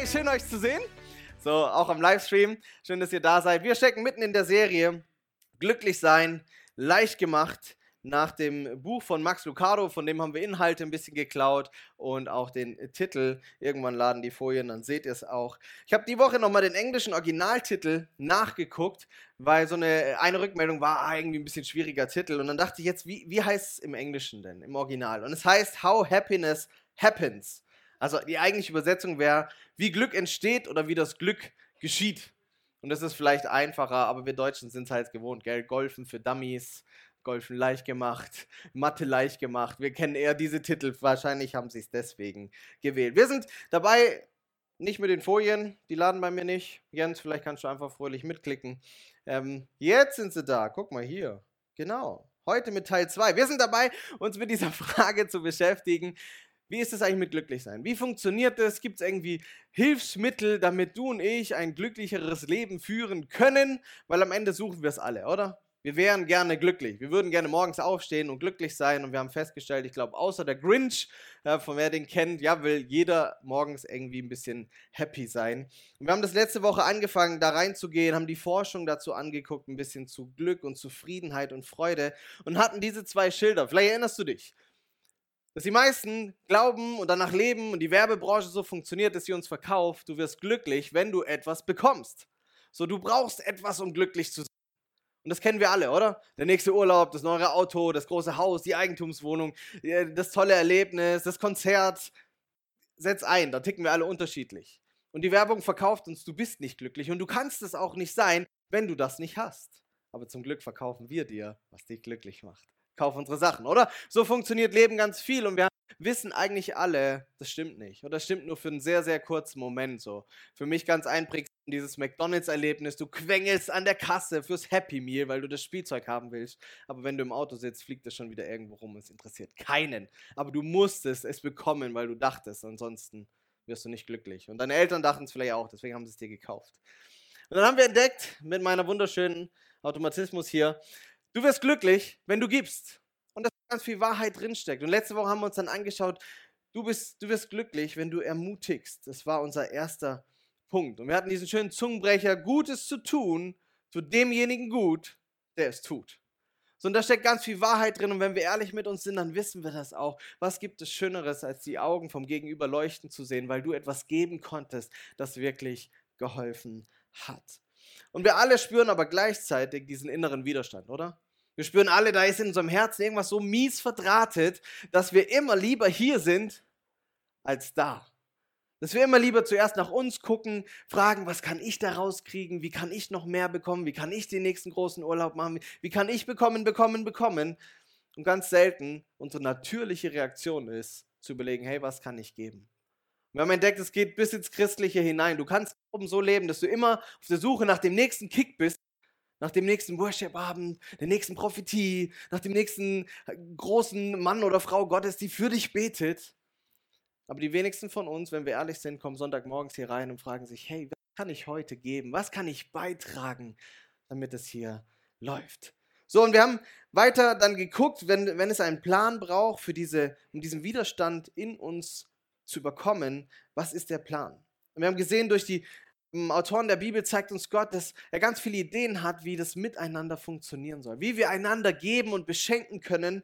Hey, schön euch zu sehen. So, auch am Livestream. Schön, dass ihr da seid. Wir stecken mitten in der Serie Glücklich sein, leicht gemacht nach dem Buch von Max Lucado, von dem haben wir Inhalte ein bisschen geklaut und auch den Titel. Irgendwann laden die Folien, dann seht ihr es auch. Ich habe die Woche nochmal den englischen Originaltitel nachgeguckt, weil so eine, eine Rückmeldung war ah, irgendwie ein bisschen schwieriger Titel. Und dann dachte ich jetzt, wie, wie heißt es im Englischen denn, im Original? Und es heißt How Happiness Happens. Also die eigentliche Übersetzung wäre, wie Glück entsteht oder wie das Glück geschieht. Und das ist vielleicht einfacher, aber wir Deutschen sind es halt gewohnt, gell? Golfen für Dummies, Golfen leicht gemacht, Mathe leicht gemacht. Wir kennen eher diese Titel. Wahrscheinlich haben sie es deswegen gewählt. Wir sind dabei, nicht mit den Folien, die laden bei mir nicht. Jens, vielleicht kannst du einfach fröhlich mitklicken. Ähm, jetzt sind sie da. Guck mal hier. Genau. Heute mit Teil 2. Wir sind dabei, uns mit dieser Frage zu beschäftigen. Wie ist es eigentlich mit Glücklichsein? Wie funktioniert das? Gibt es irgendwie Hilfsmittel, damit du und ich ein glücklicheres Leben führen können? Weil am Ende suchen wir es alle, oder? Wir wären gerne glücklich. Wir würden gerne morgens aufstehen und glücklich sein. Und wir haben festgestellt, ich glaube, außer der Grinch, äh, von wer den kennt, ja, will jeder morgens irgendwie ein bisschen happy sein. Und wir haben das letzte Woche angefangen, da reinzugehen, haben die Forschung dazu angeguckt, ein bisschen zu Glück und Zufriedenheit und Freude und hatten diese zwei Schilder. Vielleicht erinnerst du dich. Dass die meisten glauben und danach leben und die Werbebranche so funktioniert, dass sie uns verkauft, du wirst glücklich, wenn du etwas bekommst. So, du brauchst etwas, um glücklich zu sein. Und das kennen wir alle, oder? Der nächste Urlaub, das neue Auto, das große Haus, die Eigentumswohnung, das tolle Erlebnis, das Konzert. Setz ein, da ticken wir alle unterschiedlich. Und die Werbung verkauft uns, du bist nicht glücklich und du kannst es auch nicht sein, wenn du das nicht hast. Aber zum Glück verkaufen wir dir, was dich glücklich macht. Kauf unsere Sachen, oder? So funktioniert Leben ganz viel und wir wissen eigentlich alle, das stimmt nicht. Oder das stimmt nur für einen sehr, sehr kurzen Moment so. Für mich ganz einprägsam dieses McDonalds-Erlebnis, du quengelst an der Kasse fürs Happy Meal, weil du das Spielzeug haben willst. Aber wenn du im Auto sitzt, fliegt es schon wieder irgendwo rum. Es interessiert keinen. Aber du musstest es bekommen, weil du dachtest. Ansonsten wirst du nicht glücklich. Und deine Eltern dachten es vielleicht auch, deswegen haben sie es dir gekauft. Und dann haben wir entdeckt, mit meiner wunderschönen Automatismus hier, du wirst glücklich, wenn du gibst. Und da ganz viel Wahrheit drinsteckt. Und letzte Woche haben wir uns dann angeschaut, du, bist, du wirst glücklich, wenn du ermutigst. Das war unser erster Punkt. Und wir hatten diesen schönen Zungenbrecher, Gutes zu tun, zu demjenigen gut, der es tut. So, und da steckt ganz viel Wahrheit drin. Und wenn wir ehrlich mit uns sind, dann wissen wir das auch. Was gibt es Schöneres, als die Augen vom Gegenüber leuchten zu sehen, weil du etwas geben konntest, das wirklich geholfen hat. Und wir alle spüren aber gleichzeitig diesen inneren Widerstand, oder? Wir spüren alle, da ist in unserem Herzen irgendwas so mies verdrahtet, dass wir immer lieber hier sind als da. Dass wir immer lieber zuerst nach uns gucken, fragen, was kann ich da rauskriegen, wie kann ich noch mehr bekommen, wie kann ich den nächsten großen Urlaub machen, wie kann ich bekommen, bekommen, bekommen. Und ganz selten unsere natürliche Reaktion ist, zu überlegen, hey, was kann ich geben? Wir haben entdeckt, es geht bis ins Christliche hinein. Du kannst so leben, dass du immer auf der Suche nach dem nächsten Kick bist, nach dem nächsten Worship-Abend, der nächsten Prophetie, nach dem nächsten äh, großen Mann oder Frau Gottes, die für dich betet. Aber die wenigsten von uns, wenn wir ehrlich sind, kommen Sonntagmorgens hier rein und fragen sich, hey, was kann ich heute geben? Was kann ich beitragen, damit es hier läuft? So, und wir haben weiter dann geguckt, wenn, wenn es einen Plan braucht, für diese, um diesen Widerstand in uns zu überkommen, was ist der Plan? Und wir haben gesehen, durch die um, Autoren der Bibel zeigt uns Gott, dass er ganz viele Ideen hat, wie das miteinander funktionieren soll, wie wir einander geben und beschenken können,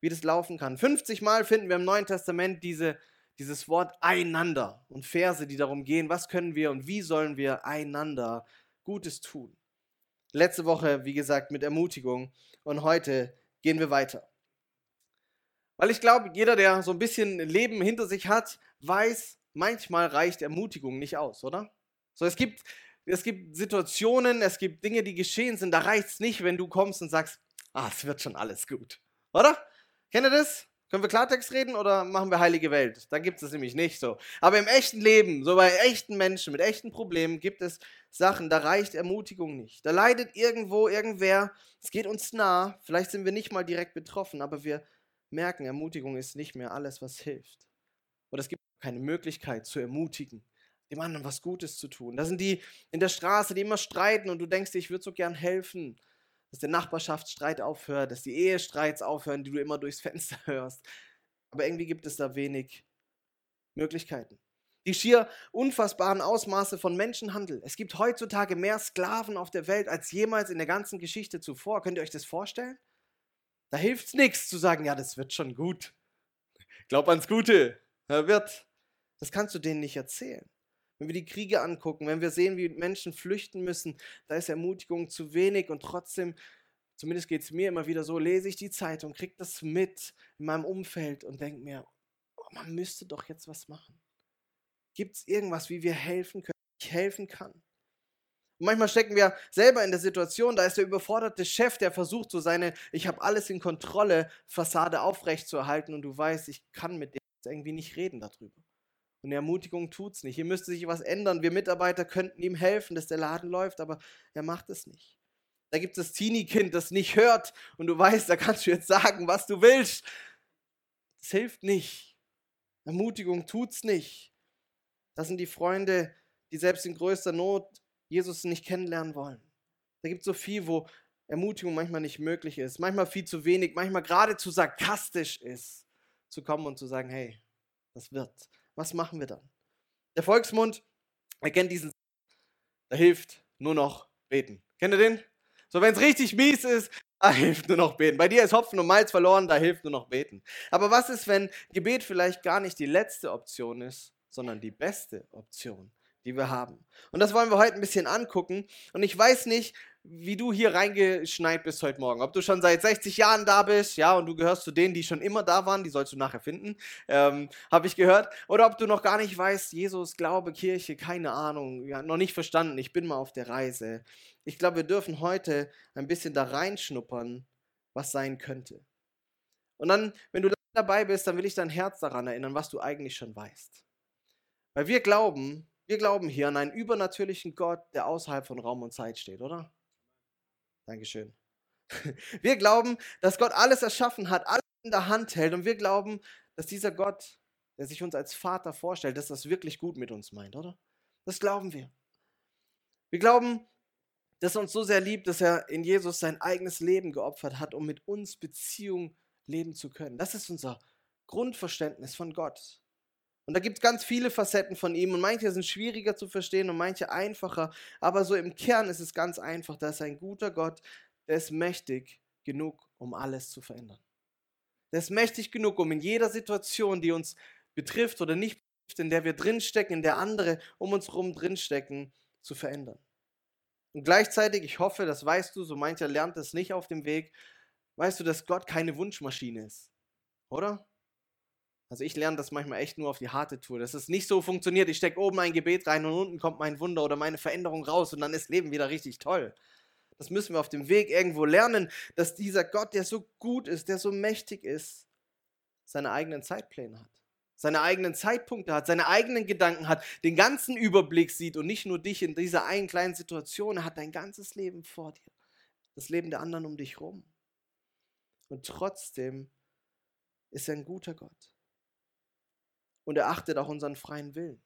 wie das laufen kann. 50 Mal finden wir im Neuen Testament diese dieses Wort einander und Verse, die darum gehen, was können wir und wie sollen wir einander Gutes tun. Letzte Woche, wie gesagt, mit Ermutigung und heute gehen wir weiter. Weil ich glaube, jeder, der so ein bisschen Leben hinter sich hat, weiß, manchmal reicht Ermutigung nicht aus, oder? So, es gibt, es gibt Situationen, es gibt Dinge, die geschehen sind, da reicht es nicht, wenn du kommst und sagst, ah, es wird schon alles gut. Oder? Kennt ihr das? Können wir Klartext reden oder machen wir heilige Welt? Dann gibt es das nämlich nicht so. Aber im echten Leben, so bei echten Menschen mit echten Problemen, gibt es Sachen, da reicht Ermutigung nicht. Da leidet irgendwo irgendwer, es geht uns nah, vielleicht sind wir nicht mal direkt betroffen, aber wir merken, Ermutigung ist nicht mehr alles, was hilft. Oder es gibt keine Möglichkeit zu ermutigen, dem anderen was Gutes zu tun. Da sind die in der Straße, die immer streiten und du denkst dir, ich würde so gern helfen dass der Nachbarschaftsstreit aufhört, dass die Ehestreits aufhören, die du immer durchs Fenster hörst. Aber irgendwie gibt es da wenig Möglichkeiten. Die schier unfassbaren Ausmaße von Menschenhandel. Es gibt heutzutage mehr Sklaven auf der Welt als jemals in der ganzen Geschichte zuvor. Könnt ihr euch das vorstellen? Da hilft es nichts zu sagen, ja, das wird schon gut. Glaub ans Gute. Er wird. Das kannst du denen nicht erzählen. Wenn wir die Kriege angucken, wenn wir sehen, wie Menschen flüchten müssen, da ist Ermutigung zu wenig und trotzdem, zumindest geht es mir immer wieder so, lese ich die Zeitung, kriege das mit in meinem Umfeld und denke mir, oh, man müsste doch jetzt was machen. Gibt es irgendwas, wie wir helfen können, ich helfen kann? Und manchmal stecken wir selber in der Situation, da ist der überforderte Chef, der versucht, so seine Ich habe alles in Kontrolle Fassade aufrechtzuerhalten und du weißt, ich kann mit dem irgendwie nicht reden darüber. Und Ermutigung tut es nicht. Hier müsste sich was ändern. Wir Mitarbeiter könnten ihm helfen, dass der Laden läuft, aber er macht es nicht. Da gibt es das Teenie-Kind, das nicht hört und du weißt, da kannst du jetzt sagen, was du willst. Das hilft nicht. Ermutigung tut es nicht. Das sind die Freunde, die selbst in größter Not Jesus nicht kennenlernen wollen. Da gibt es so viel, wo Ermutigung manchmal nicht möglich ist, manchmal viel zu wenig, manchmal geradezu sarkastisch ist, zu kommen und zu sagen, hey, das wird. Was machen wir dann? Der Volksmund erkennt diesen, da hilft nur noch beten. Kennt ihr den? So, wenn es richtig mies ist, da hilft nur noch beten. Bei dir ist Hopfen und Malz verloren, da hilft nur noch beten. Aber was ist, wenn Gebet vielleicht gar nicht die letzte Option ist, sondern die beste Option? die wir haben. Und das wollen wir heute ein bisschen angucken. Und ich weiß nicht, wie du hier reingeschneit bist heute Morgen. Ob du schon seit 60 Jahren da bist, ja, und du gehörst zu denen, die schon immer da waren, die sollst du nachher finden, ähm, habe ich gehört. Oder ob du noch gar nicht weißt, Jesus, Glaube, Kirche, keine Ahnung, ja, noch nicht verstanden, ich bin mal auf der Reise. Ich glaube, wir dürfen heute ein bisschen da reinschnuppern, was sein könnte. Und dann, wenn du dabei bist, dann will ich dein Herz daran erinnern, was du eigentlich schon weißt. Weil wir glauben, wir glauben hier an einen übernatürlichen Gott, der außerhalb von Raum und Zeit steht, oder? Dankeschön. Wir glauben, dass Gott alles erschaffen hat, alles in der Hand hält und wir glauben, dass dieser Gott, der sich uns als Vater vorstellt, dass das wirklich gut mit uns meint, oder? Das glauben wir. Wir glauben, dass er uns so sehr liebt, dass er in Jesus sein eigenes Leben geopfert hat, um mit uns Beziehung leben zu können. Das ist unser Grundverständnis von Gott. Und da gibt es ganz viele Facetten von ihm und manche sind schwieriger zu verstehen und manche einfacher. Aber so im Kern ist es ganz einfach. Da ist ein guter Gott, der ist mächtig genug, um alles zu verändern. Der ist mächtig genug, um in jeder Situation, die uns betrifft oder nicht betrifft, in der wir drinstecken, in der andere um uns herum drinstecken, zu verändern. Und gleichzeitig, ich hoffe, das weißt du, so mancher lernt es nicht auf dem Weg, weißt du, dass Gott keine Wunschmaschine ist. Oder? Also ich lerne das manchmal echt nur auf die harte Tour, dass es nicht so funktioniert, ich stecke oben ein Gebet rein und unten kommt mein Wunder oder meine Veränderung raus und dann ist Leben wieder richtig toll. Das müssen wir auf dem Weg irgendwo lernen, dass dieser Gott, der so gut ist, der so mächtig ist, seine eigenen Zeitpläne hat, seine eigenen Zeitpunkte hat, seine eigenen Gedanken hat, den ganzen Überblick sieht und nicht nur dich in dieser einen kleinen Situation, er hat dein ganzes Leben vor dir, das Leben der anderen um dich rum. Und trotzdem ist er ein guter Gott und er achtet auch unseren freien Willen.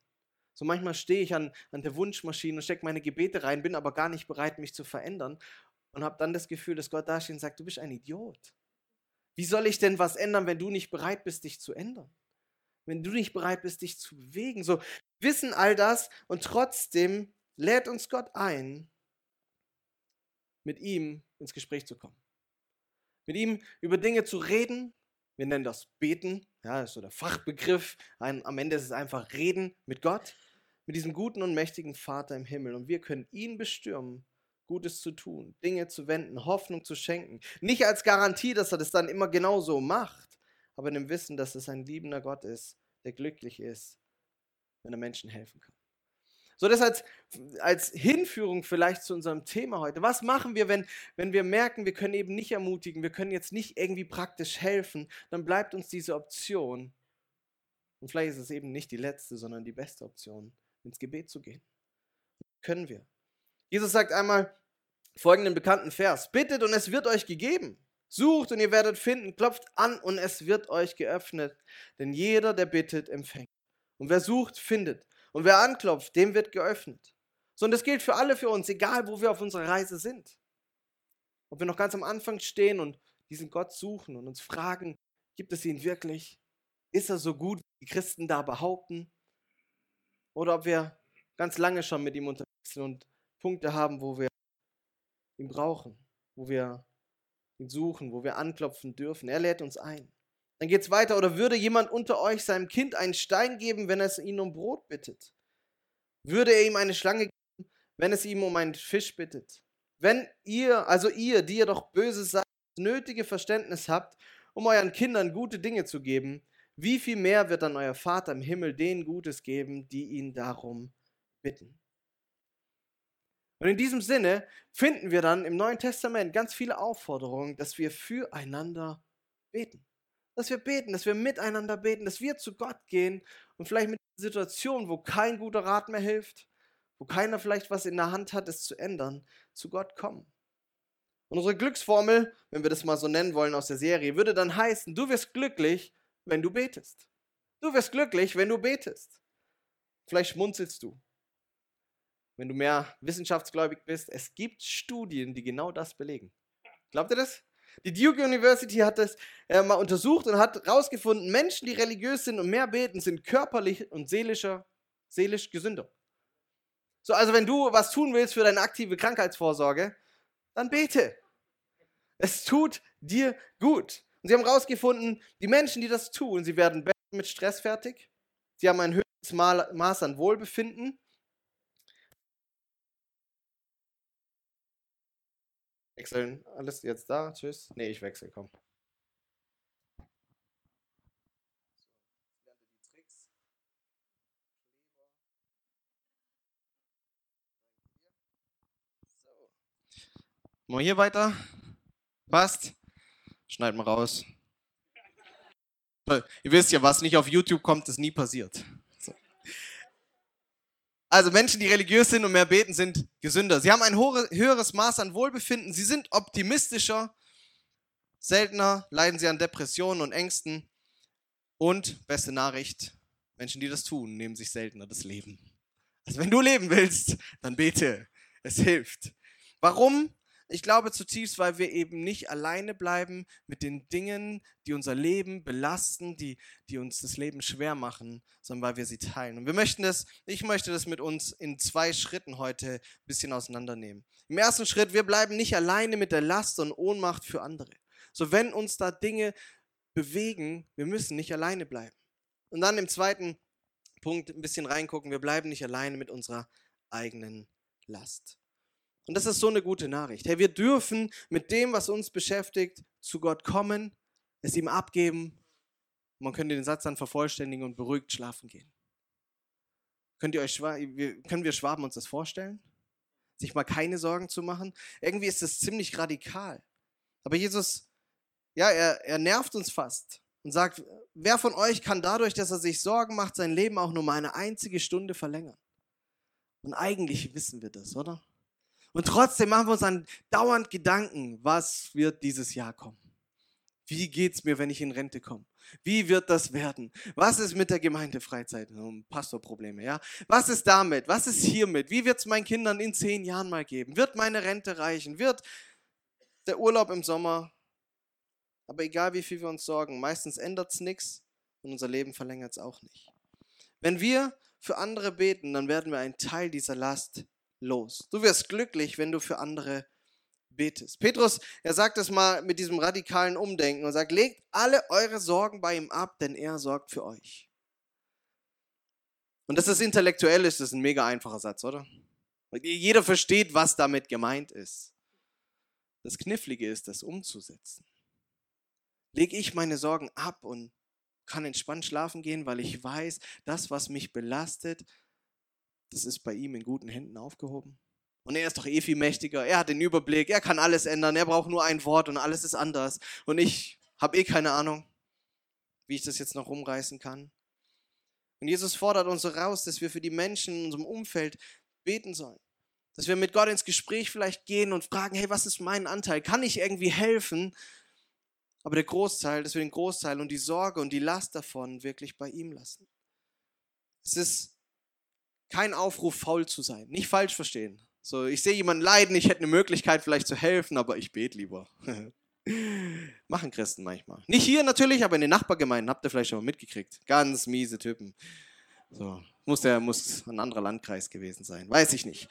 So manchmal stehe ich an, an der Wunschmaschine und stecke meine Gebete rein, bin aber gar nicht bereit, mich zu verändern und habe dann das Gefühl, dass Gott da steht und sagt, du bist ein Idiot. Wie soll ich denn was ändern, wenn du nicht bereit bist, dich zu ändern? Wenn du nicht bereit bist, dich zu bewegen. So wissen all das und trotzdem lädt uns Gott ein, mit ihm ins Gespräch zu kommen. Mit ihm über Dinge zu reden, wir nennen das Beten, ja, ist so der Fachbegriff. Ein, am Ende ist es einfach Reden mit Gott, mit diesem guten und mächtigen Vater im Himmel. Und wir können ihn bestürmen, Gutes zu tun, Dinge zu wenden, Hoffnung zu schenken. Nicht als Garantie, dass er das dann immer genau so macht, aber in dem Wissen, dass es ein liebender Gott ist, der glücklich ist, wenn er Menschen helfen kann. So, das als, als Hinführung vielleicht zu unserem Thema heute. Was machen wir, wenn, wenn wir merken, wir können eben nicht ermutigen, wir können jetzt nicht irgendwie praktisch helfen, dann bleibt uns diese Option. Und vielleicht ist es eben nicht die letzte, sondern die beste Option, ins Gebet zu gehen. Können wir. Jesus sagt einmal folgenden bekannten Vers: Bittet und es wird euch gegeben. Sucht und ihr werdet finden, klopft an und es wird euch geöffnet. Denn jeder, der bittet, empfängt. Und wer sucht, findet. Und wer anklopft, dem wird geöffnet. So, und das gilt für alle für uns, egal wo wir auf unserer Reise sind. Ob wir noch ganz am Anfang stehen und diesen Gott suchen und uns fragen, gibt es ihn wirklich? Ist er so gut, wie die Christen da behaupten? Oder ob wir ganz lange schon mit ihm unterwegs sind und Punkte haben, wo wir ihn brauchen, wo wir ihn suchen, wo wir anklopfen dürfen. Er lädt uns ein. Dann geht es weiter. Oder würde jemand unter euch seinem Kind einen Stein geben, wenn es ihn um Brot bittet? Würde er ihm eine Schlange geben, wenn es ihm um einen Fisch bittet? Wenn ihr, also ihr, die ihr doch böse seid, das nötige Verständnis habt, um euren Kindern gute Dinge zu geben, wie viel mehr wird dann euer Vater im Himmel denen Gutes geben, die ihn darum bitten? Und in diesem Sinne finden wir dann im Neuen Testament ganz viele Aufforderungen, dass wir füreinander beten dass wir beten, dass wir miteinander beten, dass wir zu Gott gehen und vielleicht mit Situationen, wo kein guter Rat mehr hilft, wo keiner vielleicht was in der Hand hat, es zu ändern, zu Gott kommen. Und unsere Glücksformel, wenn wir das mal so nennen wollen aus der Serie, würde dann heißen, du wirst glücklich, wenn du betest. Du wirst glücklich, wenn du betest. Vielleicht schmunzelst du, wenn du mehr wissenschaftsgläubig bist. Es gibt Studien, die genau das belegen. Glaubt ihr das? Die Duke University hat das äh, mal untersucht und hat herausgefunden, Menschen, die religiös sind und mehr beten, sind körperlich und seelischer, seelisch gesünder. So, also wenn du was tun willst für deine aktive Krankheitsvorsorge, dann bete. Es tut dir gut. Und sie haben herausgefunden, die Menschen, die das tun, sie werden besser mit Stress fertig, sie haben ein höheres Maß an Wohlbefinden Wechseln. Alles jetzt da. Tschüss. Nee, ich wechsle, komm. Mal hier weiter. Passt. Schneid mal raus. Ihr wisst ja, was nicht auf YouTube kommt, ist nie passiert. Also Menschen, die religiös sind und mehr beten, sind gesünder. Sie haben ein höheres Maß an Wohlbefinden. Sie sind optimistischer. Seltener leiden sie an Depressionen und Ängsten. Und, beste Nachricht, Menschen, die das tun, nehmen sich seltener das Leben. Also wenn du leben willst, dann bete. Es hilft. Warum? Ich glaube zutiefst, weil wir eben nicht alleine bleiben mit den Dingen, die unser Leben belasten, die, die uns das Leben schwer machen, sondern weil wir sie teilen. Und wir möchten das, ich möchte das mit uns in zwei Schritten heute ein bisschen auseinandernehmen. Im ersten Schritt, wir bleiben nicht alleine mit der Last und Ohnmacht für andere. So, wenn uns da Dinge bewegen, wir müssen nicht alleine bleiben. Und dann im zweiten Punkt ein bisschen reingucken, wir bleiben nicht alleine mit unserer eigenen Last. Und das ist so eine gute Nachricht. Hey, wir dürfen mit dem, was uns beschäftigt, zu Gott kommen, es ihm abgeben. Man könnte den Satz dann vervollständigen und beruhigt schlafen gehen. Könnt ihr euch, können wir Schwaben uns das vorstellen? Sich mal keine Sorgen zu machen? Irgendwie ist das ziemlich radikal. Aber Jesus, ja, er, er nervt uns fast und sagt, wer von euch kann dadurch, dass er sich Sorgen macht, sein Leben auch nur mal eine einzige Stunde verlängern? Und eigentlich wissen wir das, oder? Und trotzdem machen wir uns dann dauernd Gedanken, was wird dieses Jahr kommen? Wie geht es mir, wenn ich in Rente komme? Wie wird das werden? Was ist mit der Gemeindefreizeit? Pastorprobleme, ja? Was ist damit? Was ist hiermit? Wie wird es meinen Kindern in zehn Jahren mal geben? Wird meine Rente reichen? Wird der Urlaub im Sommer? Aber egal wie viel wir uns sorgen, meistens ändert es nichts und unser Leben verlängert es auch nicht. Wenn wir für andere beten, dann werden wir einen Teil dieser Last los. Du wirst glücklich, wenn du für andere betest. Petrus, er sagt es mal mit diesem radikalen Umdenken und sagt, legt alle eure Sorgen bei ihm ab, denn er sorgt für euch. Und das ist intellektuell, ist das ein mega einfacher Satz, oder? Jeder versteht, was damit gemeint ist. Das Knifflige ist, das umzusetzen. Lege ich meine Sorgen ab und kann entspannt schlafen gehen, weil ich weiß, das, was mich belastet, das ist bei ihm in guten Händen aufgehoben. Und er ist doch eh viel mächtiger. Er hat den Überblick. Er kann alles ändern. Er braucht nur ein Wort und alles ist anders. Und ich habe eh keine Ahnung, wie ich das jetzt noch rumreißen kann. Und Jesus fordert uns so raus, dass wir für die Menschen in unserem Umfeld beten sollen. Dass wir mit Gott ins Gespräch vielleicht gehen und fragen, hey, was ist mein Anteil? Kann ich irgendwie helfen? Aber der Großteil, dass wir den Großteil und die Sorge und die Last davon wirklich bei ihm lassen. Es ist kein Aufruf, faul zu sein. Nicht falsch verstehen. So, ich sehe jemanden leiden, ich hätte eine Möglichkeit vielleicht zu helfen, aber ich bete lieber. Machen Christen manchmal. Nicht hier natürlich, aber in den Nachbargemeinden habt ihr vielleicht schon mal mitgekriegt. Ganz miese Typen. So, muss der muss ein anderer Landkreis gewesen sein, weiß ich nicht.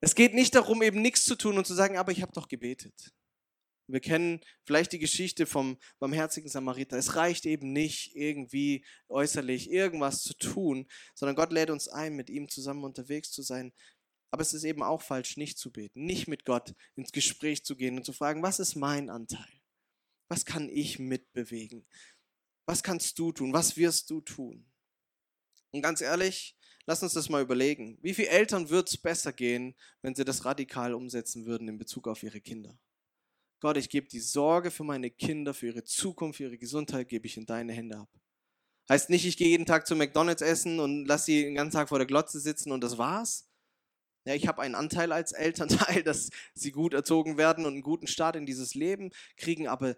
Es geht nicht darum, eben nichts zu tun und zu sagen, aber ich habe doch gebetet. Wir kennen vielleicht die Geschichte vom barmherzigen Samariter. Es reicht eben nicht, irgendwie äußerlich irgendwas zu tun, sondern Gott lädt uns ein, mit ihm zusammen unterwegs zu sein. Aber es ist eben auch falsch, nicht zu beten, nicht mit Gott ins Gespräch zu gehen und zu fragen, was ist mein Anteil? Was kann ich mitbewegen? Was kannst du tun? Was wirst du tun? Und ganz ehrlich, lass uns das mal überlegen. Wie viele Eltern wird es besser gehen, wenn sie das radikal umsetzen würden in Bezug auf ihre Kinder? Gott, ich gebe die Sorge für meine Kinder, für ihre Zukunft, für ihre Gesundheit, gebe ich in deine Hände ab. Heißt nicht, ich gehe jeden Tag zu McDonalds essen und lasse sie den ganzen Tag vor der Glotze sitzen und das war's. Ja, ich habe einen Anteil als Elternteil, dass sie gut erzogen werden und einen guten Start in dieses Leben kriegen, aber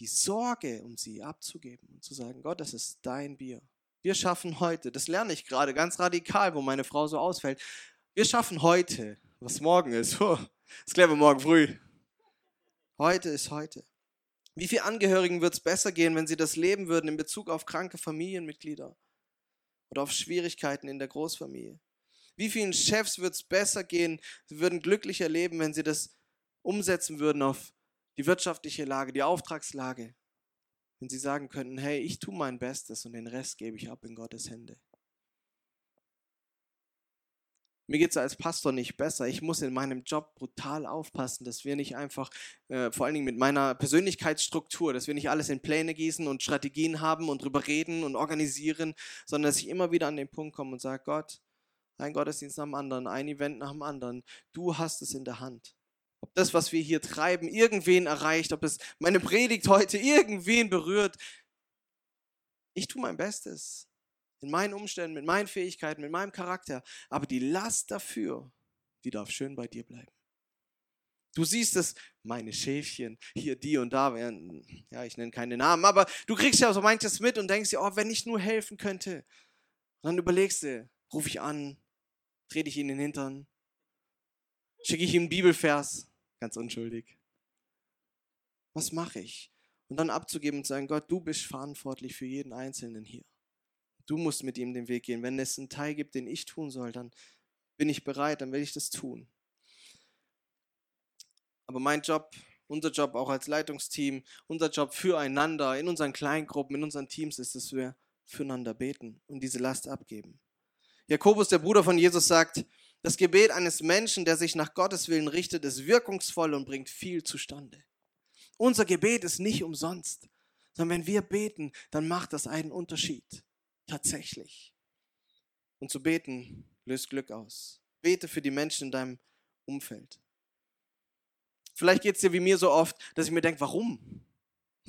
die Sorge, um sie abzugeben und zu sagen, Gott, das ist dein Bier. Wir schaffen heute, das lerne ich gerade ganz radikal, wo meine Frau so ausfällt. Wir schaffen heute, was morgen ist. Das klären wir morgen früh. Heute ist heute. Wie vielen Angehörigen wird es besser gehen, wenn sie das leben würden in Bezug auf kranke Familienmitglieder oder auf Schwierigkeiten in der Großfamilie? Wie vielen Chefs wird es besser gehen, sie würden glücklicher leben, wenn sie das umsetzen würden auf die wirtschaftliche Lage, die Auftragslage? Wenn sie sagen könnten, hey, ich tue mein Bestes und den Rest gebe ich ab in Gottes Hände. Mir geht es als Pastor nicht besser. Ich muss in meinem Job brutal aufpassen, dass wir nicht einfach, äh, vor allen Dingen mit meiner Persönlichkeitsstruktur, dass wir nicht alles in Pläne gießen und Strategien haben und drüber reden und organisieren, sondern dass ich immer wieder an den Punkt komme und sage, Gott, ein Gottesdienst nach dem anderen, ein Event nach dem anderen, du hast es in der Hand. Ob das, was wir hier treiben, irgendwen erreicht, ob es meine Predigt heute irgendwen berührt, ich tue mein Bestes in meinen Umständen, mit meinen Fähigkeiten, mit meinem Charakter. Aber die Last dafür, die darf schön bei dir bleiben. Du siehst es, meine Schäfchen, hier, die und da, werden, ja, ich nenne keine Namen, aber du kriegst ja so manches mit und denkst dir, oh, wenn ich nur helfen könnte. Und dann überlegst du, rufe ich an, trete ich ihn in den Hintern, schicke ich ihm einen Bibelvers, ganz unschuldig. Was mache ich? Und dann abzugeben und zu sagen, Gott, du bist verantwortlich für jeden Einzelnen hier. Du musst mit ihm den Weg gehen. Wenn es einen Teil gibt, den ich tun soll, dann bin ich bereit, dann werde ich das tun. Aber mein Job, unser Job auch als Leitungsteam, unser Job füreinander, in unseren Kleingruppen, in unseren Teams ist, dass wir füreinander beten und diese Last abgeben. Jakobus, der Bruder von Jesus, sagt, das Gebet eines Menschen, der sich nach Gottes Willen richtet, ist wirkungsvoll und bringt viel zustande. Unser Gebet ist nicht umsonst, sondern wenn wir beten, dann macht das einen Unterschied. Tatsächlich. Und zu beten löst Glück aus. Bete für die Menschen in deinem Umfeld. Vielleicht geht es dir wie mir so oft, dass ich mir denke, warum?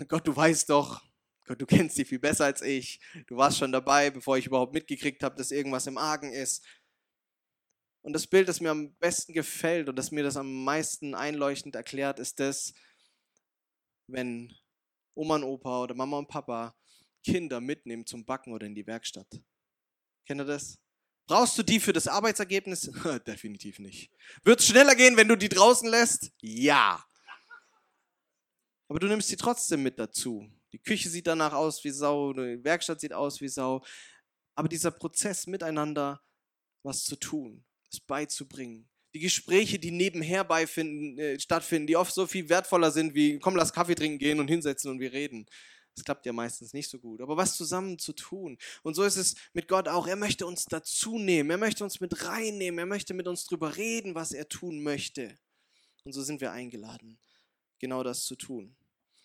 Gott, du weißt doch, Gott, du kennst sie viel besser als ich. Du warst schon dabei, bevor ich überhaupt mitgekriegt habe, dass irgendwas im Argen ist. Und das Bild, das mir am besten gefällt und das mir das am meisten einleuchtend erklärt, ist das, wenn Oma und Opa oder Mama und Papa Kinder mitnehmen zum Backen oder in die Werkstatt. Kennt ihr das? Brauchst du die für das Arbeitsergebnis? Definitiv nicht. Wird es schneller gehen, wenn du die draußen lässt? Ja. Aber du nimmst sie trotzdem mit dazu. Die Küche sieht danach aus wie Sau, die Werkstatt sieht aus wie Sau. Aber dieser Prozess miteinander was zu tun, es beizubringen, die Gespräche, die nebenher beifinden, äh, stattfinden, die oft so viel wertvoller sind wie, komm, lass Kaffee trinken gehen und hinsetzen und wir reden. Das klappt ja meistens nicht so gut. Aber was zusammen zu tun. Und so ist es mit Gott auch. Er möchte uns dazu nehmen. Er möchte uns mit reinnehmen. Er möchte mit uns drüber reden, was er tun möchte. Und so sind wir eingeladen, genau das zu tun.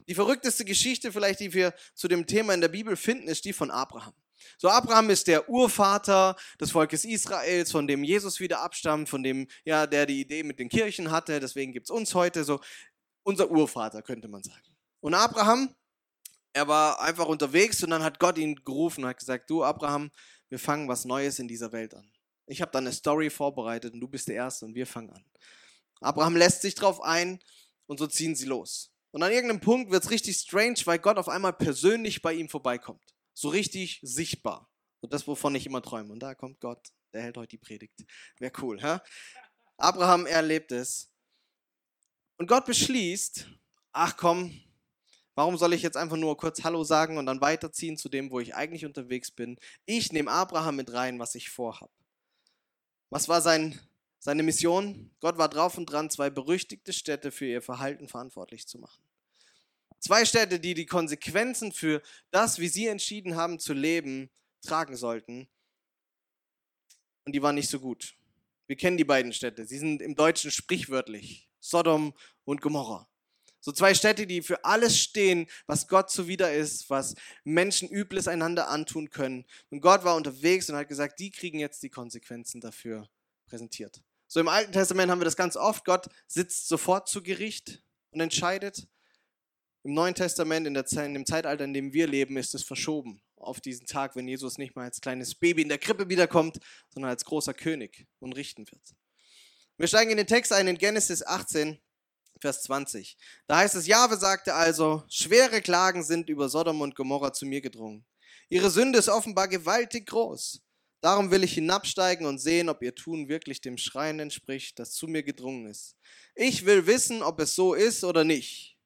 Die verrückteste Geschichte vielleicht, die wir zu dem Thema in der Bibel finden, ist die von Abraham. So, Abraham ist der Urvater des Volkes Israels, von dem Jesus wieder abstammt, von dem, ja, der die Idee mit den Kirchen hatte, deswegen gibt es uns heute so. Unser Urvater, könnte man sagen. Und Abraham, er war einfach unterwegs und dann hat Gott ihn gerufen und hat gesagt, du Abraham, wir fangen was Neues in dieser Welt an. Ich habe da eine Story vorbereitet und du bist der Erste und wir fangen an. Abraham lässt sich drauf ein und so ziehen sie los. Und an irgendeinem Punkt wird es richtig strange, weil Gott auf einmal persönlich bei ihm vorbeikommt. So richtig sichtbar. Und das, wovon ich immer träume. Und da kommt Gott, der hält heute die Predigt. Wäre cool, hä? Abraham erlebt es. Und Gott beschließt, ach komm, warum soll ich jetzt einfach nur kurz Hallo sagen und dann weiterziehen zu dem, wo ich eigentlich unterwegs bin? Ich nehme Abraham mit rein, was ich vorhab. Was war sein, seine Mission? Gott war drauf und dran, zwei berüchtigte Städte für ihr Verhalten verantwortlich zu machen. Zwei Städte, die die Konsequenzen für das, wie sie entschieden haben zu leben, tragen sollten. Und die waren nicht so gut. Wir kennen die beiden Städte. Sie sind im Deutschen sprichwörtlich. Sodom und Gomorra. So zwei Städte, die für alles stehen, was Gott zuwider ist, was Menschen Übles einander antun können. Und Gott war unterwegs und hat gesagt, die kriegen jetzt die Konsequenzen dafür präsentiert. So im Alten Testament haben wir das ganz oft. Gott sitzt sofort zu Gericht und entscheidet. Im Neuen Testament, in, der in dem Zeitalter, in dem wir leben, ist es verschoben auf diesen Tag, wenn Jesus nicht mal als kleines Baby in der Krippe wiederkommt, sondern als großer König und richten wird. Wir steigen in den Text ein in Genesis 18, Vers 20. Da heißt es, Jahwe sagte also, schwere Klagen sind über Sodom und Gomorra zu mir gedrungen. Ihre Sünde ist offenbar gewaltig groß. Darum will ich hinabsteigen und sehen, ob ihr Tun wirklich dem Schreien entspricht, das zu mir gedrungen ist. Ich will wissen, ob es so ist oder nicht.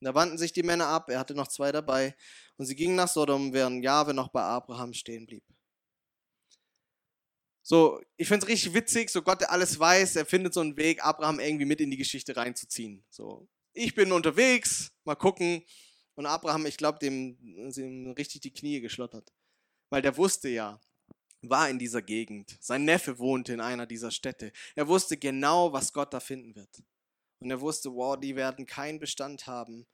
da wandten sich die Männer ab, er hatte noch zwei dabei, und sie gingen nach Sodom, während Jahwe noch bei Abraham stehen blieb. So, ich finde es richtig witzig, so Gott, der alles weiß, er findet so einen Weg, Abraham irgendwie mit in die Geschichte reinzuziehen. So, ich bin unterwegs, mal gucken. Und Abraham, ich glaube, dem sind richtig die Knie geschlottert. Weil der wusste ja, war in dieser Gegend. Sein Neffe wohnte in einer dieser Städte. Er wusste genau, was Gott da finden wird. Und er wusste, wow, die werden keinen Bestand haben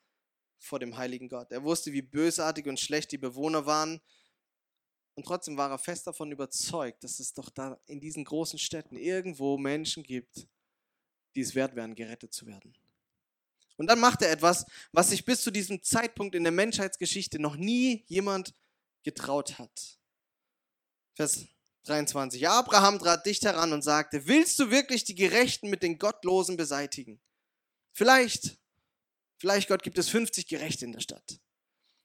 vor dem heiligen Gott. Er wusste, wie bösartig und schlecht die Bewohner waren und trotzdem war er fest davon überzeugt, dass es doch da in diesen großen Städten irgendwo Menschen gibt, die es wert wären, gerettet zu werden. Und dann macht er etwas, was sich bis zu diesem Zeitpunkt in der Menschheitsgeschichte noch nie jemand getraut hat. Vers 23. Abraham trat dicht heran und sagte, willst du wirklich die Gerechten mit den Gottlosen beseitigen? Vielleicht, vielleicht Gott gibt es 50 Gerechte in der Stadt.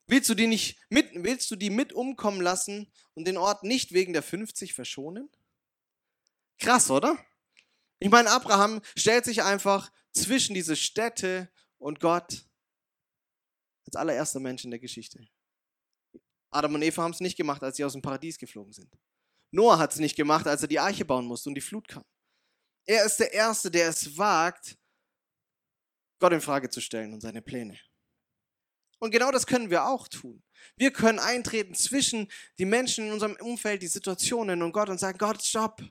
Willst du die nicht mit, willst du die mit umkommen lassen und den Ort nicht wegen der 50 verschonen? Krass, oder? Ich meine, Abraham stellt sich einfach zwischen diese Städte und Gott als allererster Mensch in der Geschichte. Adam und Eva haben es nicht gemacht, als sie aus dem Paradies geflogen sind. Noah hat es nicht gemacht, als er die Arche bauen musste und die Flut kam. Er ist der Erste, der es wagt, Gott in Frage zu stellen und seine Pläne. Und genau das können wir auch tun. Wir können eintreten zwischen die Menschen in unserem Umfeld, die Situationen und Gott und sagen, Gott, stopp.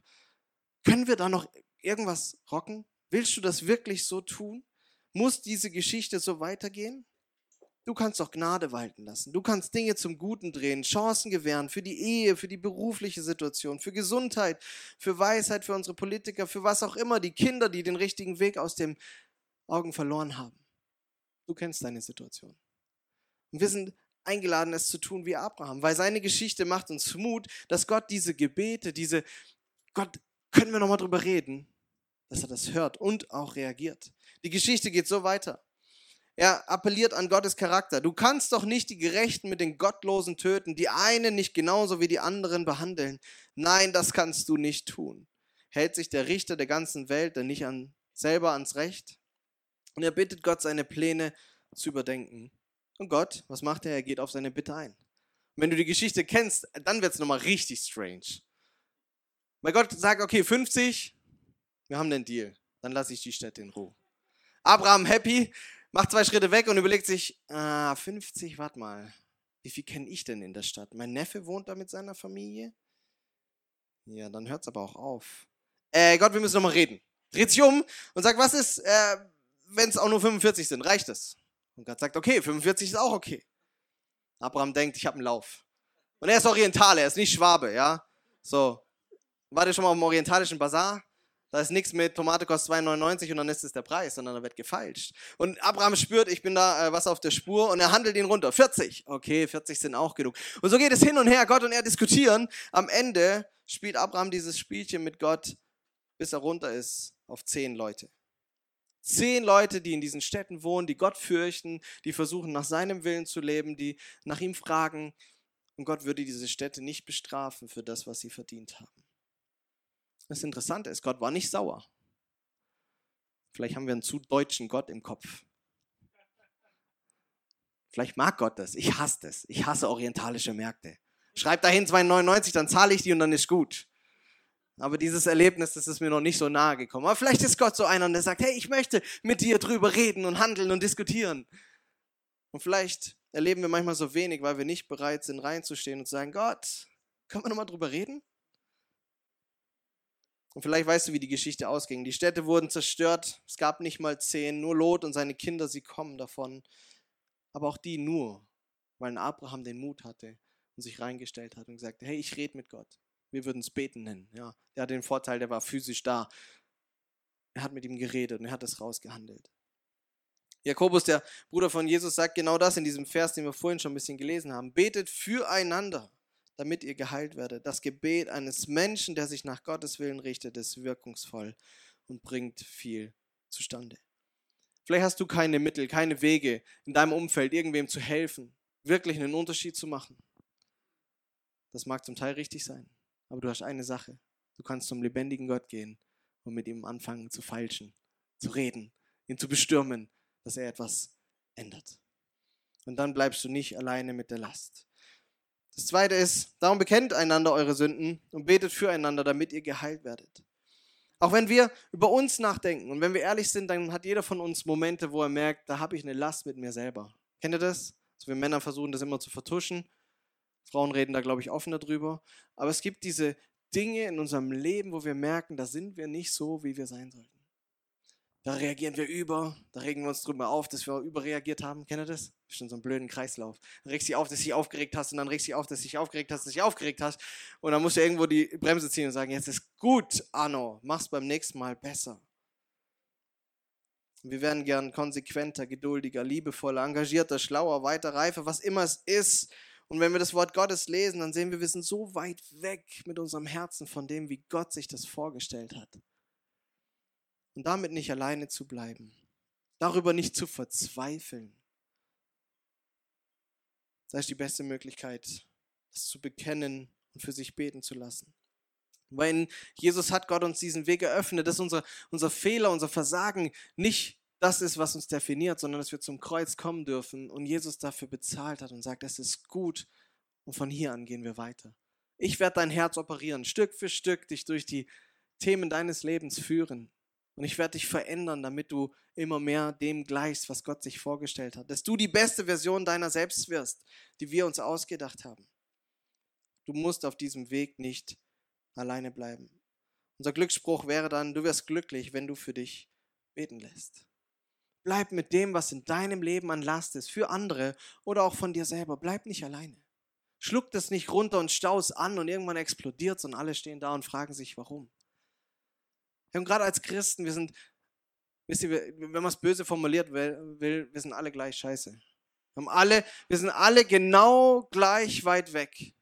Können wir da noch irgendwas rocken? Willst du das wirklich so tun? Muss diese Geschichte so weitergehen? Du kannst doch Gnade walten lassen. Du kannst Dinge zum Guten drehen, Chancen gewähren für die Ehe, für die berufliche Situation, für Gesundheit, für Weisheit, für unsere Politiker, für was auch immer, die Kinder, die den richtigen Weg aus den Augen verloren haben. Du kennst deine Situation. Und wir sind eingeladen, es zu tun wie Abraham, weil seine Geschichte macht uns Mut, dass Gott diese Gebete, diese, Gott, können wir nochmal drüber reden, dass er das hört und auch reagiert. Die Geschichte geht so weiter. Er appelliert an Gottes Charakter. Du kannst doch nicht die Gerechten mit den Gottlosen töten, die einen nicht genauso wie die anderen behandeln. Nein, das kannst du nicht tun. Hält sich der Richter der ganzen Welt denn nicht an, selber ans Recht? Und er bittet Gott, seine Pläne zu überdenken. Und Gott, was macht er? Er geht auf seine Bitte ein. Und wenn du die Geschichte kennst, dann wird es nochmal richtig strange. Weil Gott sagt, okay, 50, wir haben den Deal. Dann lasse ich die Städte in Ruhe. Abraham happy, macht zwei Schritte weg und überlegt sich, ah, 50, warte mal, wie viel kenne ich denn in der Stadt? Mein Neffe wohnt da mit seiner Familie? Ja, dann hört es aber auch auf. Äh, Gott, wir müssen nochmal reden. Dreht sich um und sagt, was ist, äh, wenn es auch nur 45 sind? Reicht das? Und Gott sagt, okay, 45 ist auch okay. Abraham denkt, ich habe einen Lauf. Und er ist Orientale, er ist nicht Schwabe, ja. So. War ihr schon mal auf dem orientalischen Bazar? Da ist nichts mit Tomate kostet 2,99 und dann ist es der Preis, sondern da wird gefeilscht. Und Abraham spürt, ich bin da äh, was auf der Spur und er handelt ihn runter. 40. Okay, 40 sind auch genug. Und so geht es hin und her. Gott und er diskutieren. Am Ende spielt Abraham dieses Spielchen mit Gott, bis er runter ist auf 10 Leute. Zehn Leute, die in diesen Städten wohnen, die Gott fürchten, die versuchen nach seinem Willen zu leben, die nach ihm fragen. Und Gott würde diese Städte nicht bestrafen für das, was sie verdient haben. Das Interessante ist, Gott war nicht sauer. Vielleicht haben wir einen zu deutschen Gott im Kopf. Vielleicht mag Gott das. Ich hasse das. Ich hasse orientalische Märkte. Schreib dahin 2,99, dann zahle ich die und dann ist gut. Aber dieses Erlebnis, das ist mir noch nicht so nahe gekommen. Aber vielleicht ist Gott so einer, der sagt, hey, ich möchte mit dir drüber reden und handeln und diskutieren. Und vielleicht erleben wir manchmal so wenig, weil wir nicht bereit sind, reinzustehen und zu sagen, Gott, können wir nochmal drüber reden? Und vielleicht weißt du, wie die Geschichte ausging. Die Städte wurden zerstört. Es gab nicht mal zehn. Nur Lot und seine Kinder, sie kommen davon. Aber auch die nur, weil Abraham den Mut hatte und sich reingestellt hat und gesagt, hey, ich rede mit Gott. Wir würden es beten nennen. Ja, der hat den Vorteil, der war physisch da. Er hat mit ihm geredet und er hat es rausgehandelt. Jakobus, der Bruder von Jesus, sagt genau das in diesem Vers, den wir vorhin schon ein bisschen gelesen haben. Betet füreinander damit ihr geheilt werdet. Das Gebet eines Menschen, der sich nach Gottes Willen richtet, ist wirkungsvoll und bringt viel zustande. Vielleicht hast du keine Mittel, keine Wege in deinem Umfeld, irgendwem zu helfen, wirklich einen Unterschied zu machen. Das mag zum Teil richtig sein, aber du hast eine Sache. Du kannst zum lebendigen Gott gehen und mit ihm anfangen zu feilschen, zu reden, ihn zu bestürmen, dass er etwas ändert. Und dann bleibst du nicht alleine mit der Last. Das zweite ist, darum bekennt einander eure Sünden und betet füreinander, damit ihr geheilt werdet. Auch wenn wir über uns nachdenken und wenn wir ehrlich sind, dann hat jeder von uns Momente, wo er merkt, da habe ich eine Last mit mir selber. Kennt ihr das? Also wir Männer versuchen das immer zu vertuschen. Frauen reden da, glaube ich, offener drüber. Aber es gibt diese Dinge in unserem Leben, wo wir merken, da sind wir nicht so, wie wir sein sollten. Da reagieren wir über, da regen wir uns drüber auf, dass wir überreagiert haben. Kennt ihr das? Schon so einen blöden Kreislauf. Dann regst du dich auf, dass du dich aufgeregt hast und dann regst du dich auf, dass du dich aufgeregt hast, dass du dich aufgeregt hast. Und dann musst du irgendwo die Bremse ziehen und sagen, jetzt ist gut, Anno, mach's beim nächsten Mal besser. Wir werden gern konsequenter, geduldiger, liebevoller, engagierter, schlauer, weiter, reifer, was immer es ist. Und wenn wir das Wort Gottes lesen, dann sehen wir, wir sind so weit weg mit unserem Herzen von dem, wie Gott sich das vorgestellt hat und damit nicht alleine zu bleiben, darüber nicht zu verzweifeln. Das ist die beste Möglichkeit, das zu bekennen und für sich beten zu lassen. Weil in Jesus hat Gott uns diesen Weg eröffnet, dass unser, unser Fehler, unser Versagen nicht das ist, was uns definiert, sondern dass wir zum Kreuz kommen dürfen und Jesus dafür bezahlt hat und sagt, es ist gut und von hier an gehen wir weiter. Ich werde dein Herz operieren, Stück für Stück dich durch die Themen deines Lebens führen. Und ich werde dich verändern, damit du immer mehr dem gleichst, was Gott sich vorgestellt hat. Dass du die beste Version deiner selbst wirst, die wir uns ausgedacht haben. Du musst auf diesem Weg nicht alleine bleiben. Unser Glücksspruch wäre dann, du wirst glücklich, wenn du für dich beten lässt. Bleib mit dem, was in deinem Leben an Last ist, für andere oder auch von dir selber. Bleib nicht alleine. Schluck das nicht runter und staus an und irgendwann explodiert und alle stehen da und fragen sich, warum. Und gerade als Christen, wir sind, wisst ihr, wenn man es böse formuliert will, will, wir sind alle gleich scheiße. Wir, haben alle, wir sind alle genau gleich weit weg.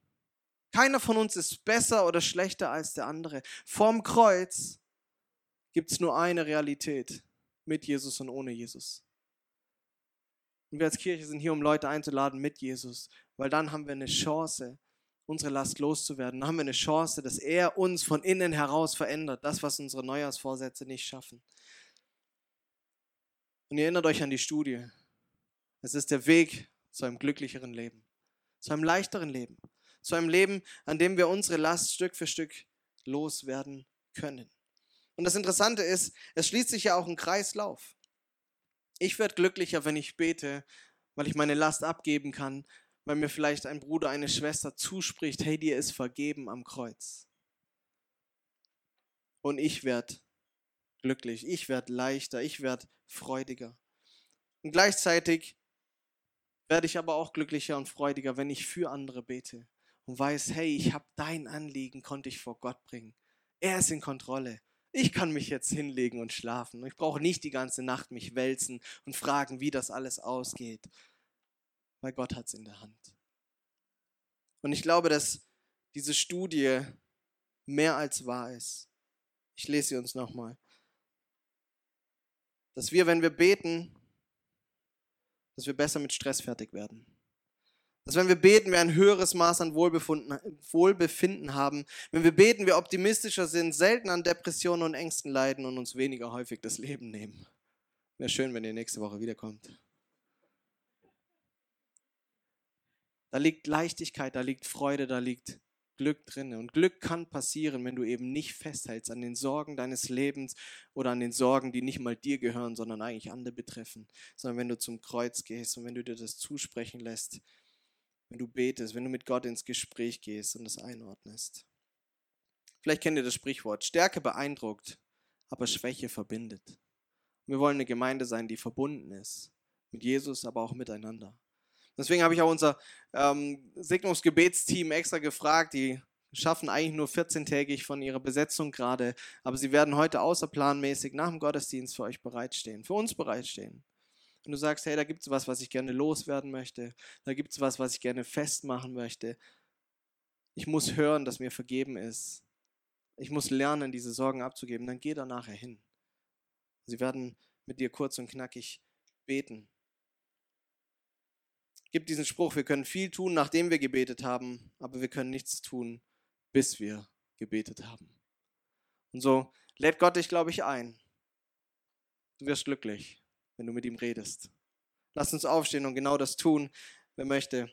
Keiner von uns ist besser oder schlechter als der andere. Vorm Kreuz gibt es nur eine Realität, mit Jesus und ohne Jesus. Und wir als Kirche sind hier, um Leute einzuladen mit Jesus, weil dann haben wir eine Chance, unsere Last loszuwerden. Dann haben wir eine Chance, dass er uns von innen heraus verändert. Das, was unsere Neujahrsvorsätze nicht schaffen. Und ihr erinnert euch an die Studie. Es ist der Weg zu einem glücklicheren Leben, zu einem leichteren Leben, zu einem Leben, an dem wir unsere Last Stück für Stück loswerden können. Und das Interessante ist, es schließt sich ja auch ein Kreislauf. Ich werde glücklicher, wenn ich bete, weil ich meine Last abgeben kann, weil mir vielleicht ein Bruder, eine Schwester zuspricht, hey, dir ist vergeben am Kreuz. Und ich werde glücklich, ich werde leichter, ich werde freudiger. Und gleichzeitig werde ich aber auch glücklicher und freudiger, wenn ich für andere bete und weiß, hey, ich habe dein Anliegen, konnte ich vor Gott bringen. Er ist in Kontrolle. Ich kann mich jetzt hinlegen und schlafen. Ich brauche nicht die ganze Nacht mich wälzen und fragen, wie das alles ausgeht, weil Gott hat es in der Hand. Und ich glaube, dass diese Studie mehr als wahr ist. Ich lese sie uns nochmal. Dass wir, wenn wir beten, dass wir besser mit Stress fertig werden. Dass wenn wir beten, wir ein höheres Maß an Wohlbefinden haben. Wenn wir beten, wir optimistischer sind, selten an Depressionen und Ängsten leiden und uns weniger häufig das Leben nehmen. Wäre schön, wenn ihr nächste Woche wiederkommt. Da liegt Leichtigkeit, da liegt Freude, da liegt Glück drin. Und Glück kann passieren, wenn du eben nicht festhältst an den Sorgen deines Lebens oder an den Sorgen, die nicht mal dir gehören, sondern eigentlich andere betreffen, sondern wenn du zum Kreuz gehst und wenn du dir das zusprechen lässt, wenn du betest, wenn du mit Gott ins Gespräch gehst und es einordnest. Vielleicht kennt ihr das Sprichwort, Stärke beeindruckt, aber Schwäche verbindet. Wir wollen eine Gemeinde sein, die verbunden ist, mit Jesus, aber auch miteinander. Deswegen habe ich auch unser ähm, Segnungsgebetsteam extra gefragt, die schaffen eigentlich nur 14-tägig von ihrer Besetzung gerade, aber sie werden heute außerplanmäßig nach dem Gottesdienst für euch bereitstehen, für uns bereitstehen. Wenn du sagst, hey, da gibt es was, was ich gerne loswerden möchte, da gibt es was, was ich gerne festmachen möchte. Ich muss hören, dass mir vergeben ist. Ich muss lernen, diese Sorgen abzugeben. Dann geh da nachher hin. Sie werden mit dir kurz und knackig beten. Gibt diesen Spruch, wir können viel tun, nachdem wir gebetet haben, aber wir können nichts tun, bis wir gebetet haben. Und so lädt Gott dich, glaube ich, ein. Du wirst glücklich wenn du mit ihm redest. Lass uns aufstehen und genau das tun. Wer möchte,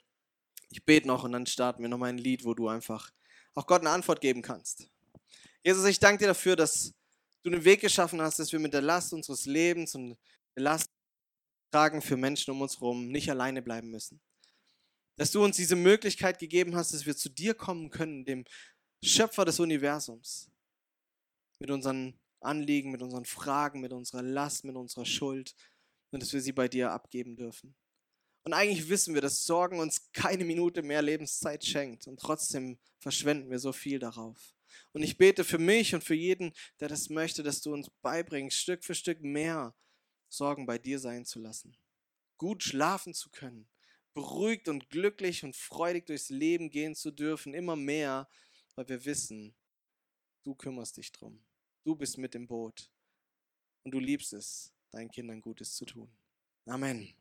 ich bete noch und dann starten wir noch mal ein Lied, wo du einfach auch Gott eine Antwort geben kannst. Jesus, ich danke dir dafür, dass du einen Weg geschaffen hast, dass wir mit der Last unseres Lebens und der Last tragen für Menschen um uns herum nicht alleine bleiben müssen. Dass du uns diese Möglichkeit gegeben hast, dass wir zu dir kommen können, dem Schöpfer des Universums, mit unseren Anliegen, mit unseren Fragen, mit unserer Last, mit unserer Schuld, und dass wir sie bei dir abgeben dürfen. Und eigentlich wissen wir, dass Sorgen uns keine Minute mehr Lebenszeit schenkt und trotzdem verschwenden wir so viel darauf. Und ich bete für mich und für jeden, der das möchte, dass du uns beibringst, Stück für Stück mehr Sorgen bei dir sein zu lassen. Gut schlafen zu können, beruhigt und glücklich und freudig durchs Leben gehen zu dürfen, immer mehr, weil wir wissen, du kümmerst dich drum. Du bist mit im Boot und du liebst es, deinen Kindern Gutes zu tun. Amen.